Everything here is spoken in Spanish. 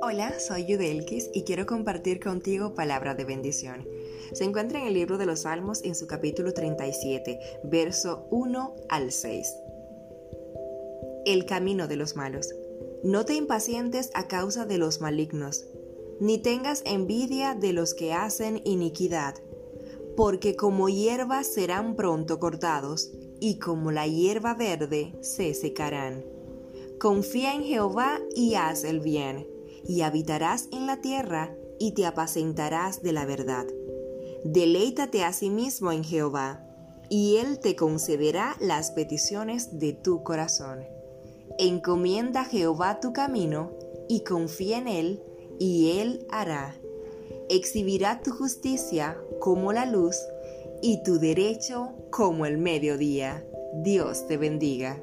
Hola, soy Yudelkis y quiero compartir contigo palabra de bendición. Se encuentra en el libro de los Salmos en su capítulo 37, verso 1 al 6. El camino de los malos. No te impacientes a causa de los malignos, ni tengas envidia de los que hacen iniquidad, porque como hierba serán pronto cortados, y como la hierba verde se secarán. Confía en Jehová y haz el bien y habitarás en la tierra y te apacentarás de la verdad. Deleítate a sí mismo en Jehová, y Él te concederá las peticiones de tu corazón. Encomienda a Jehová tu camino, y confía en Él, y Él hará. Exhibirá tu justicia como la luz, y tu derecho como el mediodía. Dios te bendiga.